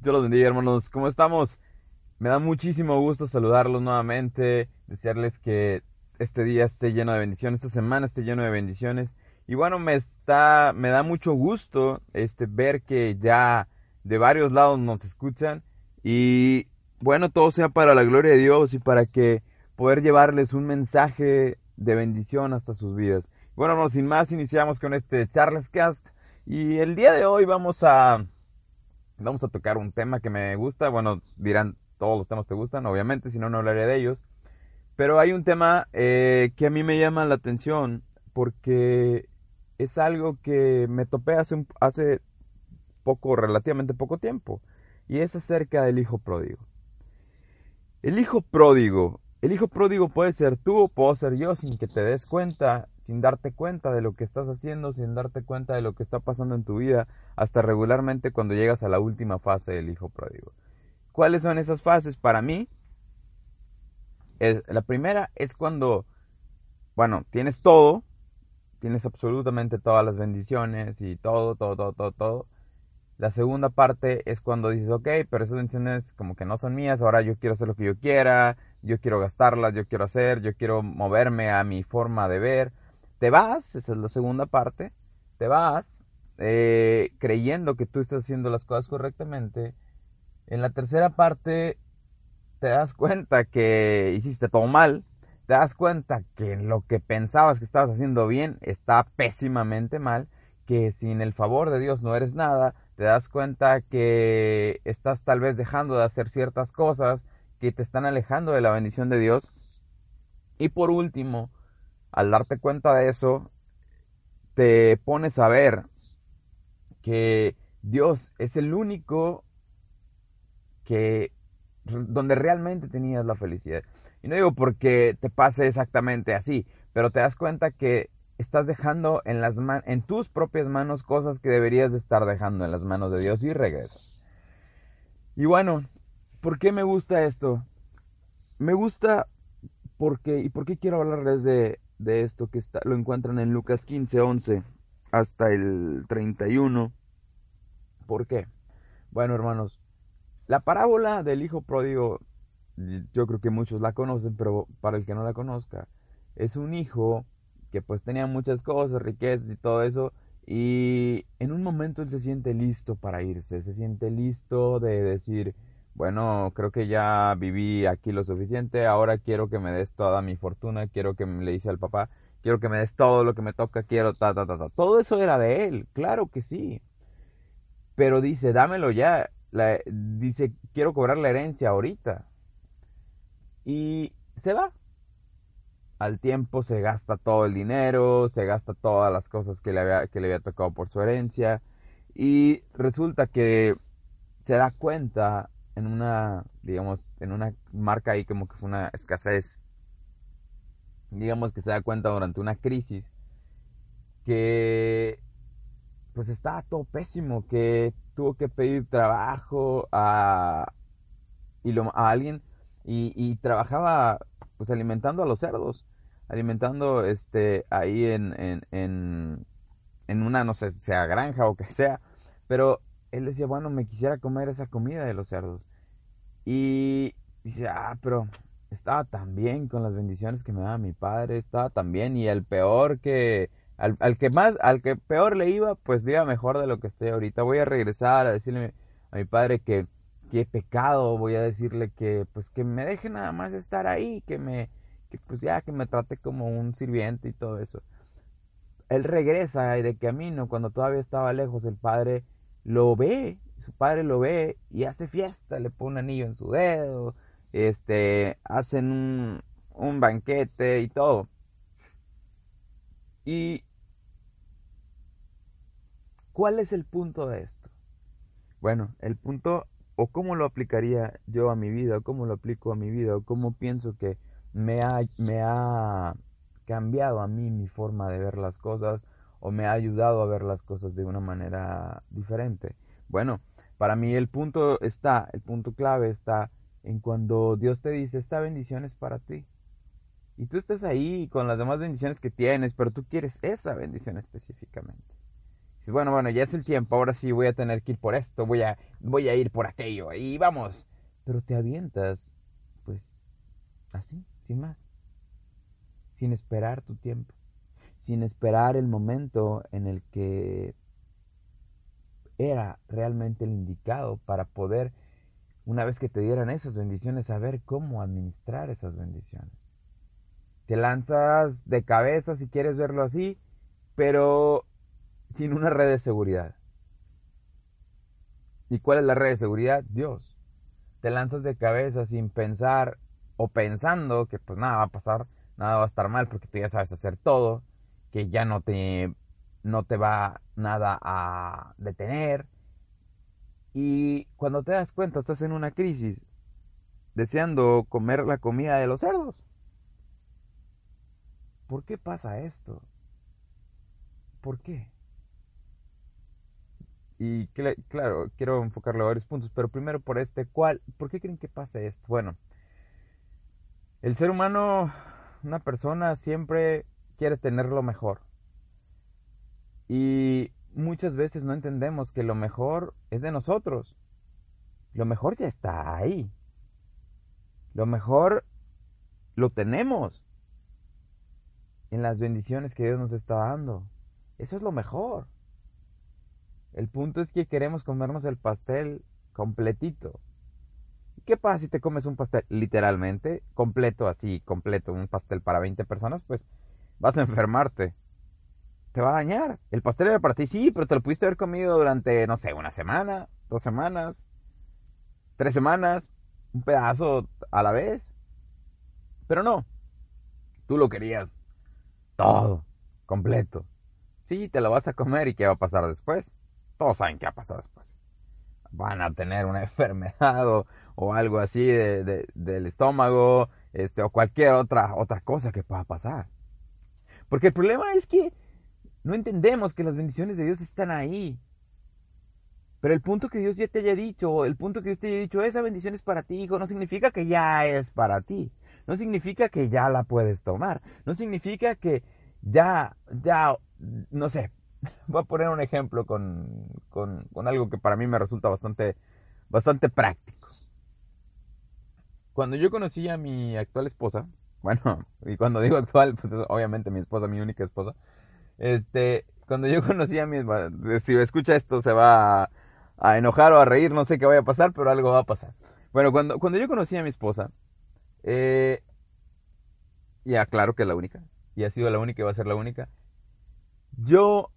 Dios los bendiga, hermanos. ¿Cómo estamos? Me da muchísimo gusto saludarlos nuevamente, desearles que este día esté lleno de bendiciones, esta semana esté lleno de bendiciones. Y bueno, me está, me da mucho gusto este ver que ya de varios lados nos escuchan y bueno, todo sea para la gloria de Dios y para que poder llevarles un mensaje de bendición hasta sus vidas. Bueno, no, sin más, iniciamos con este Charles Cast y el día de hoy vamos a vamos a tocar un tema que me gusta. Bueno, dirán, todos los temas te gustan, obviamente, si no, no hablaré de ellos. Pero hay un tema eh, que a mí me llama la atención porque es algo que me topé hace, hace poco, relativamente poco tiempo. Y es acerca del hijo pródigo. El hijo pródigo. El hijo pródigo puede ser tú o puedo ser yo sin que te des cuenta, sin darte cuenta de lo que estás haciendo, sin darte cuenta de lo que está pasando en tu vida, hasta regularmente cuando llegas a la última fase del hijo pródigo. ¿Cuáles son esas fases? Para mí, la primera es cuando, bueno, tienes todo, tienes absolutamente todas las bendiciones y todo, todo, todo, todo, todo. La segunda parte es cuando dices, ok, pero esas bendiciones como que no son mías, ahora yo quiero hacer lo que yo quiera, yo quiero gastarlas, yo quiero hacer, yo quiero moverme a mi forma de ver. Te vas, esa es la segunda parte, te vas eh, creyendo que tú estás haciendo las cosas correctamente. En la tercera parte te das cuenta que hiciste todo mal, te das cuenta que lo que pensabas que estabas haciendo bien está pésimamente mal, que sin el favor de Dios no eres nada, te das cuenta que estás tal vez dejando de hacer ciertas cosas que te están alejando de la bendición de Dios. Y por último, al darte cuenta de eso, te pones a ver que Dios es el único que donde realmente tenías la felicidad. Y no digo porque te pase exactamente así, pero te das cuenta que estás dejando en, tus propias manos cosas que deberías de estar dejando en las manos de Dios y regresas. Y bueno, ¿por qué me gusta esto? Me gusta porque, ¿y por qué quiero hablarles de, de esto que está, lo encuentran en Lucas 15, 11 hasta el 31? ¿Por qué? Bueno, hermanos, la parábola del hijo pródigo, yo creo que muchos la conocen, pero para el que no la conozca, es un hijo que pues tenía muchas cosas, riquezas y todo eso, y en un momento él se siente listo para irse, se siente listo de decir, bueno, creo que ya viví aquí lo suficiente, ahora quiero que me des toda mi fortuna, quiero que me le dice al papá, quiero que me des todo lo que me toca, quiero ta, ta, ta, ta. Todo eso era de él, claro que sí. Pero dice, dámelo ya dice, quiero cobrar la herencia ahorita. Y se va. Al tiempo se gasta todo el dinero, se gasta todas las cosas que le había, que le había tocado por su herencia. Y resulta que se da cuenta en una, digamos, en una marca ahí como que fue una escasez. Digamos que se da cuenta durante una crisis que pues estaba todo pésimo, que tuvo que pedir trabajo a, y lo, a alguien y, trabajaba pues alimentando a los cerdos, alimentando este ahí en, en, en, una, no sé, sea granja o que sea, pero él decía, bueno, me quisiera comer esa comida de los cerdos. Y dice, ah, pero estaba tan bien con las bendiciones que me daba mi padre, estaba tan bien y el peor que al, que más, al que peor le iba, pues iba mejor de lo que estoy ahorita. Voy a regresar a decirle a mi padre que, he pecado, voy a decirle que pues que me deje nada más estar ahí, que me, que pues ya que me trate como un sirviente y todo eso. Él regresa de camino, cuando todavía estaba lejos, el padre lo ve, su padre lo ve y hace fiesta, le pone un anillo en su dedo, este, hacen un, un banquete y todo. Y ¿Cuál es el punto de esto? Bueno, el punto, o cómo lo aplicaría yo a mi vida, o cómo lo aplico a mi vida, o cómo pienso que me ha, me ha cambiado a mí mi forma de ver las cosas, o me ha ayudado a ver las cosas de una manera diferente. Bueno, para mí el punto está, el punto clave está en cuando Dios te dice, esta bendición es para ti. Y tú estás ahí con las demás bendiciones que tienes, pero tú quieres esa bendición específicamente. Bueno, bueno, ya es el tiempo, ahora sí voy a tener que ir por esto, voy a, voy a ir por aquello, y vamos. Pero te avientas, pues, así, sin más. Sin esperar tu tiempo. Sin esperar el momento en el que era realmente el indicado para poder, una vez que te dieran esas bendiciones, saber cómo administrar esas bendiciones. Te lanzas de cabeza si quieres verlo así, pero sin una red de seguridad. ¿Y cuál es la red de seguridad? Dios. Te lanzas de cabeza sin pensar o pensando que pues nada va a pasar, nada va a estar mal porque tú ya sabes hacer todo, que ya no te no te va nada a detener. Y cuando te das cuenta, estás en una crisis, deseando comer la comida de los cerdos. ¿Por qué pasa esto? ¿Por qué? Y claro, quiero enfocarlo a varios puntos, pero primero por este, ¿cuál? ¿Por qué creen que pasa esto? Bueno, el ser humano, una persona siempre quiere tener lo mejor. Y muchas veces no entendemos que lo mejor es de nosotros. Lo mejor ya está ahí. Lo mejor lo tenemos en las bendiciones que Dios nos está dando. Eso es lo mejor. El punto es que queremos comernos el pastel completito. ¿Y qué pasa si te comes un pastel literalmente completo, así, completo, un pastel para 20 personas? Pues vas a enfermarte te va a dañar. El pastel era para ti, sí, pero te lo pudiste haber comido durante, no sé, una semana, dos semanas, tres semanas, un pedazo a la vez. Pero no, tú lo querías todo, completo. Sí, te lo vas a comer y ¿qué va a pasar después? Todos saben qué va a pasar después. Van a tener una enfermedad o, algo así del estómago, este, o cualquier otra, otra cosa que pueda pasar. Porque el problema es que no entendemos que las bendiciones de Dios están ahí. Pero el punto que Dios ya te haya dicho, el punto que Dios te haya dicho, esa bendición es para ti, hijo, no significa que ya es para ti. No significa que ya la puedes tomar. No significa que ya, ya, no sé. Voy a poner un ejemplo con, con, con algo que para mí me resulta bastante, bastante práctico. Cuando yo conocí a mi actual esposa, bueno, y cuando digo actual, pues es obviamente mi esposa, mi única esposa, este, cuando yo conocí a mi si escucha esto se va a, enojar o a reír, no sé qué vaya a pasar, pero algo va a pasar. Bueno, cuando, cuando yo conocí a mi esposa, eh, ya claro que es la única, y ha sido la única y va a ser la única, yo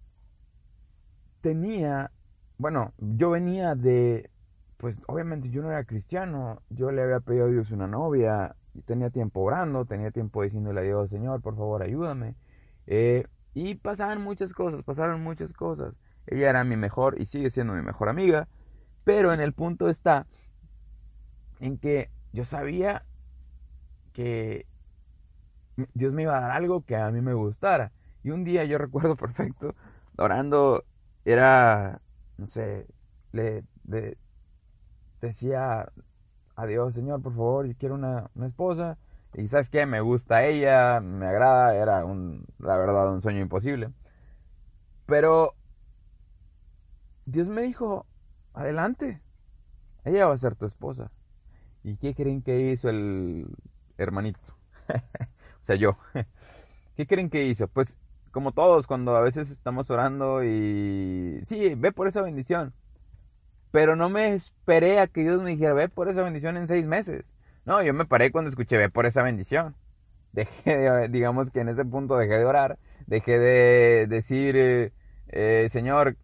tenía, bueno, yo venía de, pues obviamente yo no era cristiano, yo le había pedido a Dios una novia, y tenía tiempo orando, tenía tiempo diciéndole a Dios, Señor, por favor, ayúdame. Eh, y pasaban muchas cosas, pasaron muchas cosas. Ella era mi mejor y sigue siendo mi mejor amiga. Pero en el punto está en que yo sabía que Dios me iba a dar algo que a mí me gustara. Y un día yo recuerdo perfecto, orando, era, no sé, le, decía a Dios, Señor, por favor, yo quiero una, una esposa. Y sabes qué, me gusta ella, me agrada, era un, la verdad un sueño imposible. Pero Dios me dijo, adelante, ella va a ser tu esposa. ¿Y qué creen que hizo el hermanito? o sea, yo. ¿Qué creen que hizo? Pues como todos, cuando a veces estamos orando y... Sí, ve por esa bendición. Pero no me esperé a que Dios me dijera, ve por esa bendición en seis meses. No, yo me paré cuando escuché, ve por esa bendición. Dejé de, digamos que en ese punto dejé de orar, dejé de decir, eh, Señor,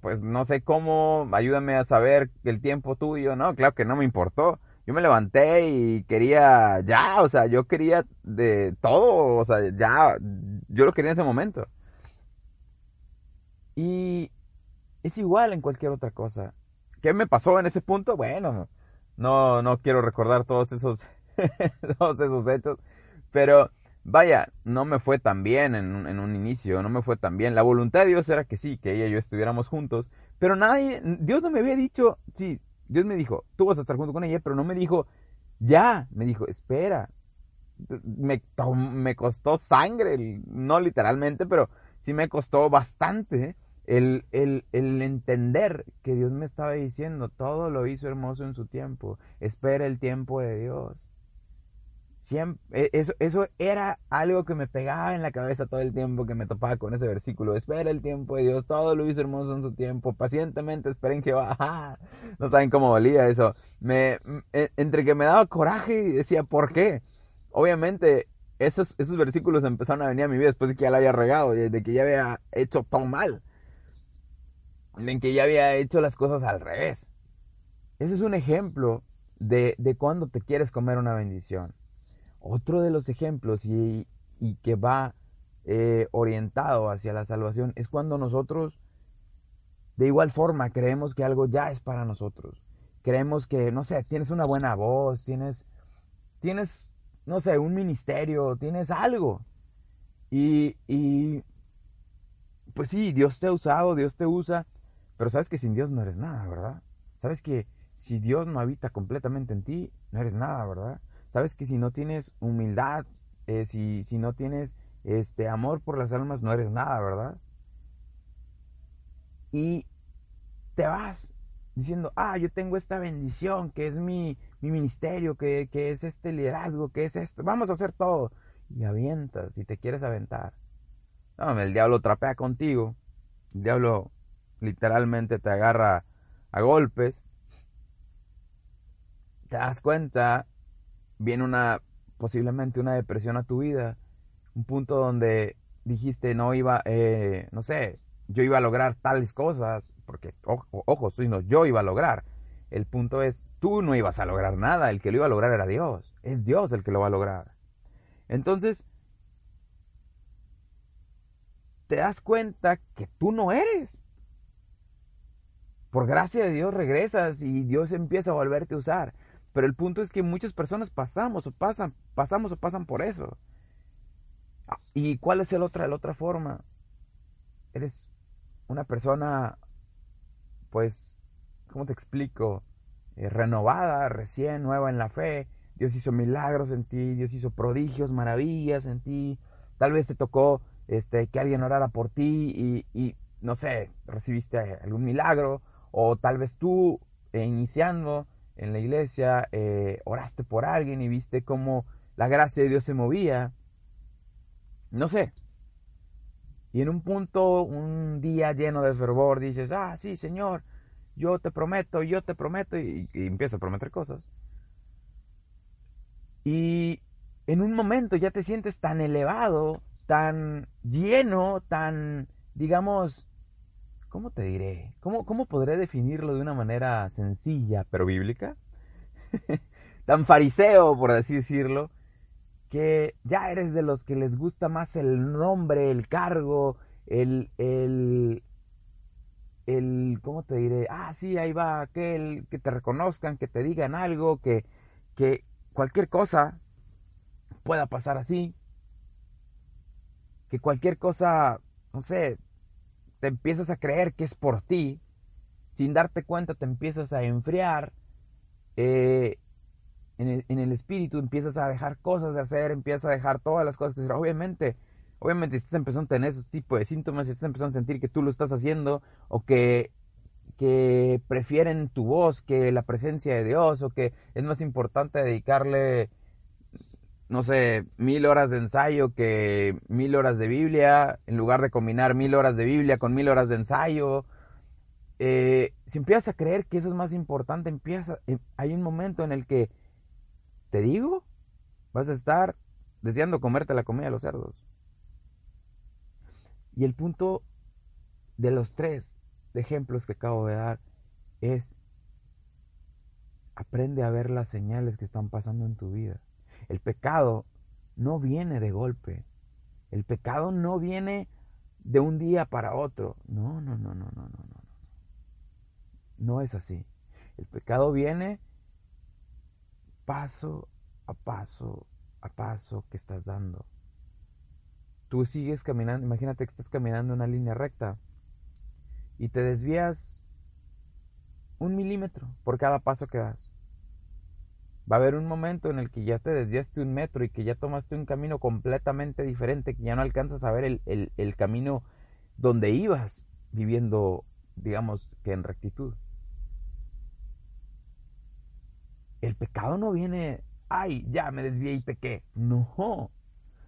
pues no sé cómo, ayúdame a saber el tiempo tuyo. No, claro que no me importó. Yo me levanté y quería ya, o sea, yo quería de todo, o sea, ya, yo lo quería en ese momento. Y es igual en cualquier otra cosa. ¿Qué me pasó en ese punto? Bueno, no, no quiero recordar todos esos, todos esos hechos, pero vaya, no me fue tan bien en, en, un inicio, no me fue tan bien. La voluntad de Dios era que sí, que ella y yo estuviéramos juntos, pero nadie, Dios no me había dicho, sí, Dios me dijo, tú vas a estar junto con ella, pero no me dijo, ya, me dijo, espera. Me, me costó sangre, no literalmente, pero sí me costó bastante el, el, el, entender que Dios me estaba diciendo, todo lo hizo hermoso en su tiempo, espera el tiempo de Dios. Siempre, eso, eso era algo que me pegaba en la cabeza todo el tiempo que me topaba con ese versículo. Espera el tiempo de Dios, todo lo hizo hermoso en su tiempo. Pacientemente esperen que va. No saben cómo valía eso. Me, e, entre que me daba coraje y decía, ¿por qué? Obviamente, esos, esos versículos empezaron a venir a mi vida después de que ya la había regado, de que ya había hecho todo mal. De que ya había hecho las cosas al revés. Ese es un ejemplo de, de cuando te quieres comer una bendición. Otro de los ejemplos y, que va eh, orientado hacia la salvación es cuando nosotros de igual forma creemos que algo ya es para nosotros. Creemos que, no sé, tienes una buena voz, tienes, tienes, no sé, un ministerio, tienes algo. Y, y, pues sí, Dios te ha usado, Dios te usa, pero sabes que sin Dios no eres nada, ¿verdad? Sabes que si Dios no habita completamente en ti, no eres nada, ¿verdad? Sabes que si no tienes humildad, eh, si, si no tienes este amor por las almas, no eres nada, ¿verdad? Y te vas diciendo, ah, yo tengo esta bendición, que es mi, mi ministerio, que, que, es este liderazgo, que es esto, vamos a hacer todo. Y avientas y te quieres aventar. El diablo trapea contigo, el diablo literalmente te agarra a golpes, te das cuenta viene una posiblemente una depresión a tu vida, un punto donde dijiste no iba, eh, no sé, yo iba a lograr tales cosas, porque ojo, ojo no, yo iba a lograr. El punto es, tú no ibas a lograr nada, el que lo iba a lograr era Dios, es Dios el que lo va a lograr. Entonces, te das cuenta que tú no eres. Por gracia de Dios regresas y Dios empieza a volverte a usar. Pero el punto es que muchas personas pasamos o pasan, pasamos o pasan por eso. Ah, ¿Y cuál es el otra, la otra forma? Eres una persona, pues, ¿cómo te explico? Eh, renovada, recién, nueva en la fe. Dios hizo milagros en ti, Dios hizo prodigios, maravillas en ti. Tal vez te tocó este, que alguien orara por ti y, no sé, recibiste algún milagro. O tal vez tú, eh, iniciando, en la iglesia, eh, oraste por alguien y viste cómo la gracia de Dios se movía. No sé. Y en un punto, un día lleno de fervor, dices, ah, sí, Señor, yo te prometo, yo te prometo, y, y a prometer cosas. Y en un momento ya te sientes tan elevado, tan lleno, tan, digamos, ¿cómo te diré? ¿Cómo, ¿Cómo podré definirlo de una manera sencilla pero bíblica? Tan fariseo, por así decirlo, que ya eres de los que les gusta más el nombre, el cargo, el, el, el, ¿cómo te diré? Ah, sí, ahí va aquel, que te reconozcan, que te digan algo, que, que cualquier cosa pueda pasar así, que cualquier cosa, no sé, te empiezas a creer que es por ti, sin darte cuenta te empiezas a enfriar, eh, en, el, espíritu empiezas a dejar cosas de hacer, empiezas a dejar todas las cosas que. Obviamente, obviamente estás empezando a tener esos tipos de síntomas, estás empezando a sentir que tú lo estás haciendo o que, que prefieren tu voz que la presencia de Dios o que es más importante dedicarle no sé, mil horas de ensayo que mil horas de Biblia, en lugar de combinar mil horas de Biblia con mil horas de ensayo. Eh, si empiezas a creer que eso es más importante, empieza, eh, hay un momento en el que, te digo, vas a estar deseando comerte la comida de los cerdos. Y el punto de los tres ejemplos que acabo de dar es, aprende a ver las señales que están pasando en tu vida. El pecado no viene de golpe. El pecado no viene de un día para otro. No, no, no, no, no, no, no. No es así. El pecado viene paso a paso a paso que estás dando. Tú sigues caminando, imagínate que estás caminando en una línea recta y te desvías un milímetro por cada paso que das. Va a haber un momento en el que ya te desviaste un metro y que ya tomaste un camino completamente diferente, que ya no alcanzas a ver el, el camino donde ibas viviendo, digamos, que en rectitud. El pecado no viene, ay, ya me desvié y pequé. No,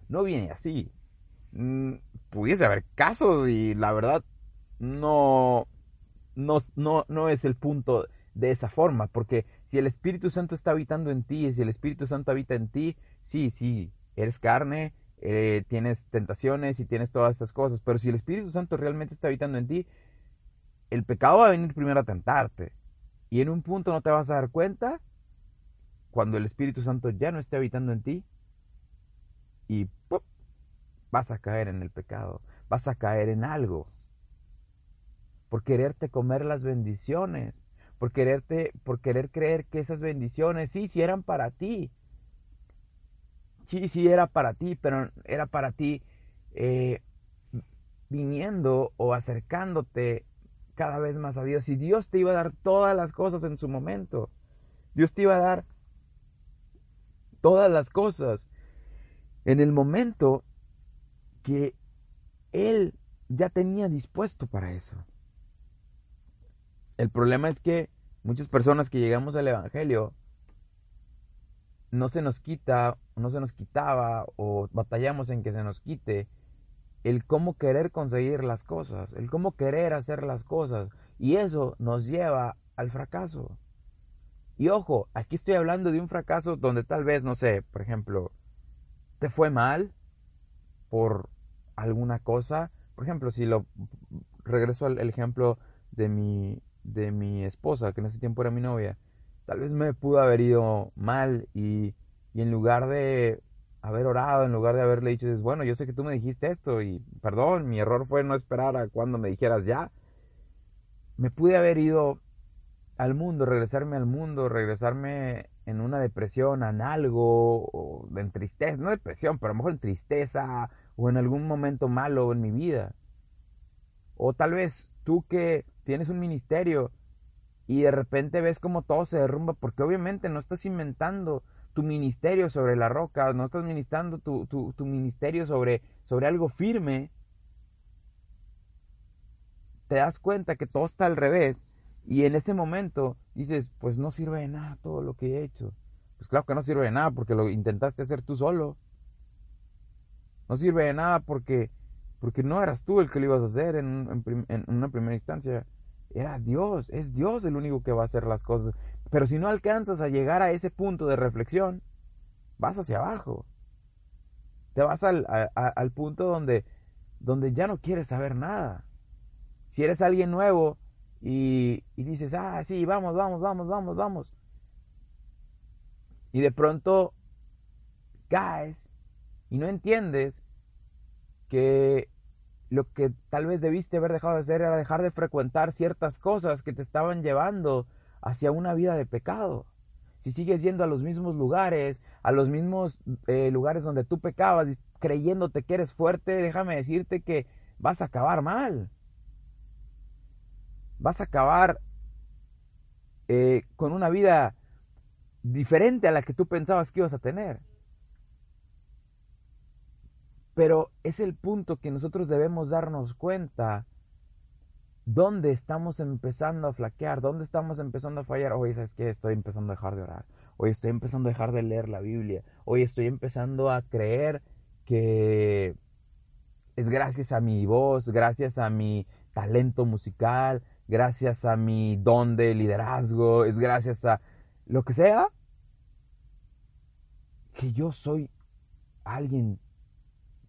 no viene así. Mm, pudiese haber casos y la verdad no, no, no, no es el punto de esa forma, porque si el Espíritu Santo está habitando en ti, si el Espíritu Santo habita en ti, sí, sí, eres carne, eh, tienes tentaciones y tienes todas esas cosas, pero si el Espíritu Santo realmente está habitando en ti, el pecado va a venir primero a tentarte. Y en un punto no te vas a dar cuenta cuando el Espíritu Santo ya no esté habitando en ti y vas a caer en el pecado, vas a caer en algo por quererte comer las bendiciones, por quererte, por querer creer que esas bendiciones sí, sí eran para ti. Sí, sí era para ti, pero era para ti eh, viniendo o acercándote cada vez más a Dios. Y Dios te iba a dar todas las cosas en su momento. Dios te iba a dar todas las cosas en el momento que Él ya tenía dispuesto para eso. El problema es que muchas personas que llegamos al Evangelio no se nos quita, no se nos quitaba o batallamos en que se nos quite el cómo querer conseguir las cosas, el cómo querer hacer las cosas. Y eso nos lleva al fracaso. Y ojo, aquí estoy hablando de un fracaso donde tal vez, no sé, por ejemplo, te fue mal por alguna cosa. Por ejemplo, si lo regreso al ejemplo de mi, de mi esposa, que en ese tiempo era mi novia, tal vez me pudo haber ido mal y, y en lugar de haber orado, en lugar de haberle dicho, bueno, yo sé que tú me dijiste esto y perdón, mi error fue no esperar a cuando me dijeras ya, me pude haber ido al mundo, regresarme al mundo, regresarme en una depresión, en algo, o en tristeza, no depresión, pero a lo mejor en tristeza o en algún momento malo en mi vida. O tal vez tú que tienes un ministerio y de repente ves como todo se derrumba porque obviamente no estás inventando tu ministerio sobre la roca, no estás ministrando tu, tu, ministerio sobre, sobre algo firme, te das cuenta que todo está al revés y en ese momento dices, pues no sirve de nada todo lo que he hecho. Pues claro que no sirve de nada porque lo intentaste hacer tú solo. No sirve de nada porque, porque no eras tú el que lo ibas a hacer en, en una primera instancia. Era Dios, es Dios el único que va a hacer las cosas. Pero si no alcanzas a llegar a ese punto de reflexión, vas hacia abajo. Te vas al, al punto donde, donde ya no quieres saber nada. Si eres alguien nuevo y, y dices, ah, sí, vamos, vamos, vamos, vamos, vamos. Y de pronto caes y no entiendes que lo que tal vez debiste haber dejado de hacer era dejar de frecuentar ciertas cosas que te estaban llevando hacia una vida de pecado. Si sigues yendo a los mismos lugares, a los mismos eh, lugares donde tú pecabas, creyéndote que eres fuerte, déjame decirte que vas a acabar mal. Vas a acabar eh, con una vida diferente a la que tú pensabas que ibas a tener. Pero es el punto que nosotros debemos darnos cuenta dónde estamos empezando a flaquear, dónde estamos empezando a fallar. Oye, ¿sabes qué? Estoy empezando a dejar de orar. Hoy estoy empezando a dejar de leer la Biblia. Hoy estoy empezando a creer que es gracias a mi voz, gracias a mi talento musical, gracias a mi don de liderazgo, es gracias a lo que sea, que yo soy alguien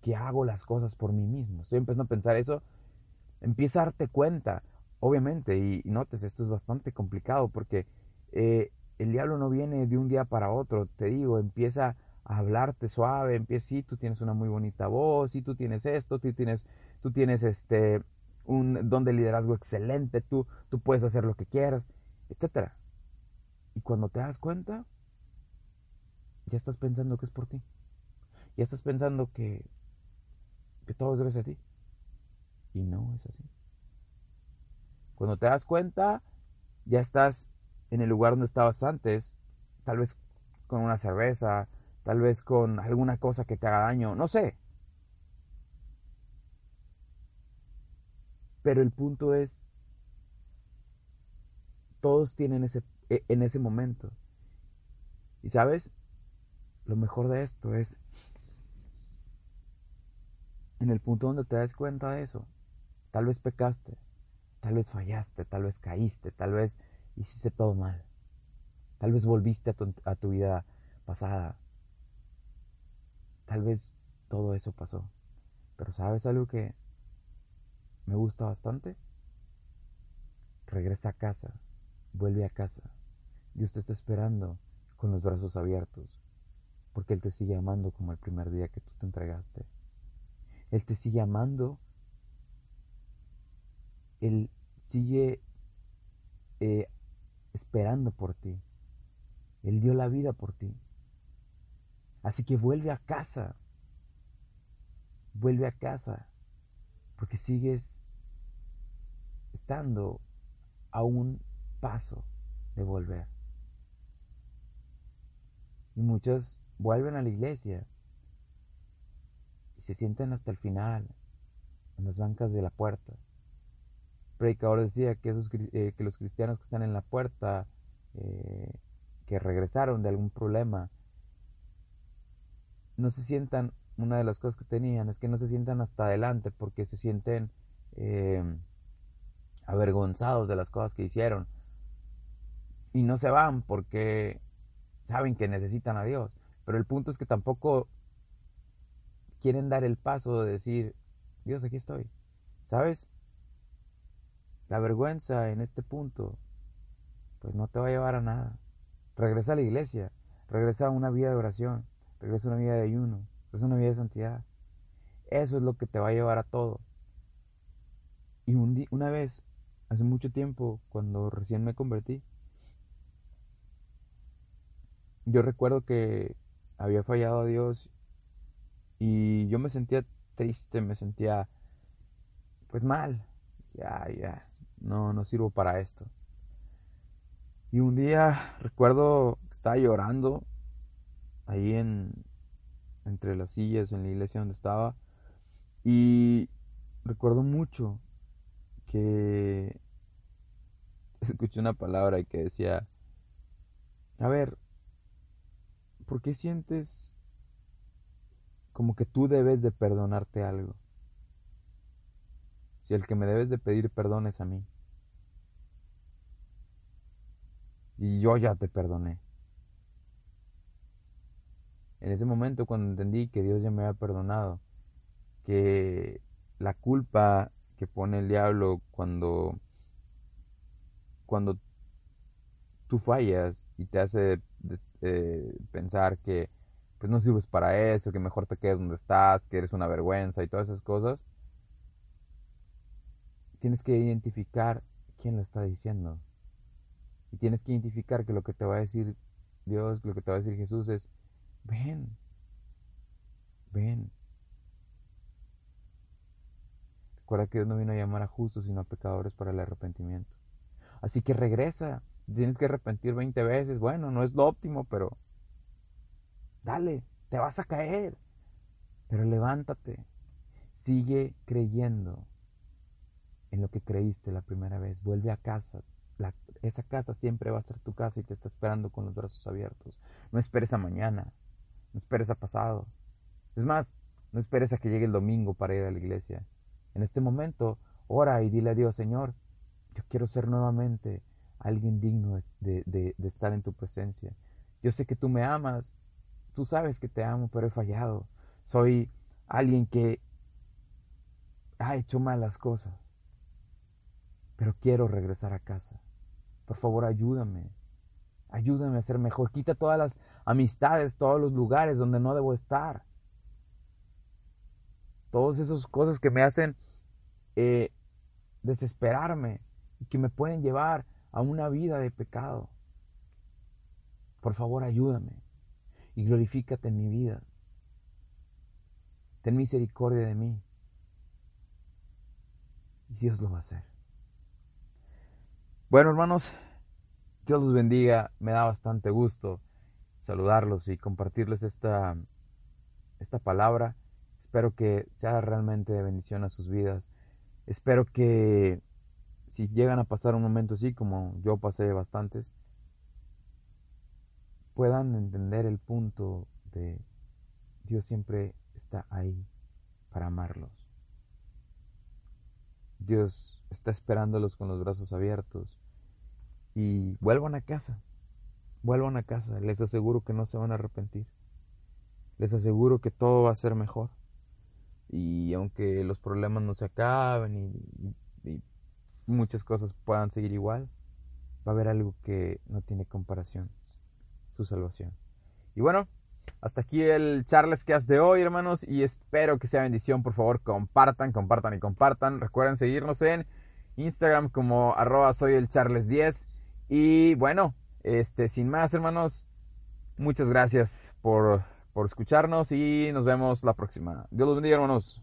que hago las cosas por mí mismo. Estoy empezando a pensar eso. Empieza a darte cuenta, obviamente, y, notes, esto es bastante complicado porque eh, el diablo no viene de un día para otro. Te digo, empieza a hablarte suave, empieza, sí, tú tienes una muy bonita voz, sí, tú tienes esto, tú tienes, tú tienes este, un don de liderazgo excelente, tú, tú puedes hacer lo que quieras, etcétera. Y cuando te das cuenta, ya estás pensando que es por ti. Ya estás pensando que, que todo es gracias a ti. Y no es así. Cuando te das cuenta, ya estás en el lugar donde estabas antes, tal vez con una cerveza, tal vez con alguna cosa que te haga daño, no sé. Pero el punto es, todos tienen ese, e, en ese momento. Y sabes, lo mejor de esto es en el punto donde te das cuenta de eso. Tal vez pecaste, tal vez fallaste, tal vez caíste, tal vez hiciste todo mal. Tal vez volviste a tu, a tu vida pasada. Tal vez todo eso pasó. Pero ¿sabes algo que me gusta bastante? Regresa a casa, vuelve a casa. Dios te está esperando con los brazos abiertos, porque Él te sigue amando como el primer día que tú te entregaste. Él te sigue amando. Él sigue eh, esperando por ti. Él dio la vida por ti. Así que vuelve a casa. Vuelve a casa. Porque sigues estando a un paso de volver. Y muchos vuelven a la iglesia y se sienten hasta el final, en las bancas de la puerta. predicador decía que, esos, eh, que los cristianos que están en la puerta, eh, que regresaron de algún problema, no se sientan, una de las cosas que tenían es que no se sientan hasta adelante porque se sienten eh, avergonzados de las cosas que hicieron. Y no se van porque saben que necesitan a Dios. Pero el punto es que tampoco quieren dar el paso de decir, Dios, aquí estoy. ¿Sabes? La vergüenza en este punto, pues no te va a llevar a nada. Regresa a la iglesia, regresa a una vida de oración, regresa a una vida de ayuno, regresa a una vida de santidad. Eso es lo que te va a llevar a todo. Y un una vez, hace mucho tiempo, cuando recién me convertí, yo recuerdo que había fallado a Dios y yo me sentía triste, me sentía pues mal. Ya, ya, no, no sirvo para esto. Y un día recuerdo que estaba llorando ahí en entre las sillas en la iglesia donde estaba y recuerdo mucho que escuché una palabra que decía, a ver, ¿por qué sientes como que tú debes de perdonarte algo. Si el que me debes de pedir perdón es a mí. Y yo ya te perdoné. En ese momento cuando entendí que Dios ya me había perdonado, que la culpa que pone el diablo cuando cuando tú fallas y te hace eh, pensar que pues no sirves para eso, que mejor te quedes donde estás, que eres una vergüenza y todas esas cosas, tienes que identificar quién lo está diciendo. Y tienes que identificar que lo que te va a decir Dios, lo que te va a decir Jesús es, ven, ven. Recuerda que Dios no vino a llamar a justos, sino a pecadores para el arrepentimiento. Así que regresa. Tienes que arrepentir 20 veces. Bueno, no es lo óptimo, pero Dale, te vas a caer. Pero levántate. Sigue creyendo en lo que creíste la primera vez. Vuelve a casa. esa casa siempre va a ser tu casa y te está esperando con los brazos abiertos. No esperes a mañana. No esperes a pasado. Es más, no esperes a que llegue el domingo para ir a la iglesia. En este momento, ora y dile a Dios, Señor, yo quiero ser nuevamente alguien digno de estar en tu presencia. Yo sé que tú me amas Tú sabes que te amo, pero he fallado. Soy alguien que ha hecho malas cosas. Pero quiero regresar a casa. Por favor, ayúdame. Ayúdame a ser mejor. Quita todas las amistades, todos los lugares donde no debo estar. Todas esas cosas que me hacen eh, desesperarme y que me pueden llevar a una vida de pecado. Por favor, ayúdame y glorifícate en mi vida. Ten misericordia de mí. Y Dios lo va a hacer. Bueno, hermanos, Dios los bendiga. Me da bastante gusto saludarlos y compartirles esta, esta palabra. Espero que sea realmente de bendición a sus vidas. Espero que si llegan a pasar un momento así, como yo pasé bastantes, puedan entender el punto de Dios siempre está ahí para amarlos. Dios está esperándolos con los brazos abiertos y vuelvan a casa, vuelvan a casa, les aseguro que no se van a arrepentir, les aseguro que todo va a ser mejor y aunque los problemas no se acaben y, muchas cosas puedan seguir igual, va a haber algo que no tiene comparación, su salvación. Y bueno, hasta aquí el Charles que de hoy, hermanos, y espero que sea bendición. Por favor, compartan, compartan y compartan. Recuerden seguirnos en Instagram como arroba soy el Charles 10. Y bueno, este, sin más, hermanos, muchas gracias por, por escucharnos y nos vemos la próxima. Dios los bendiga, hermanos.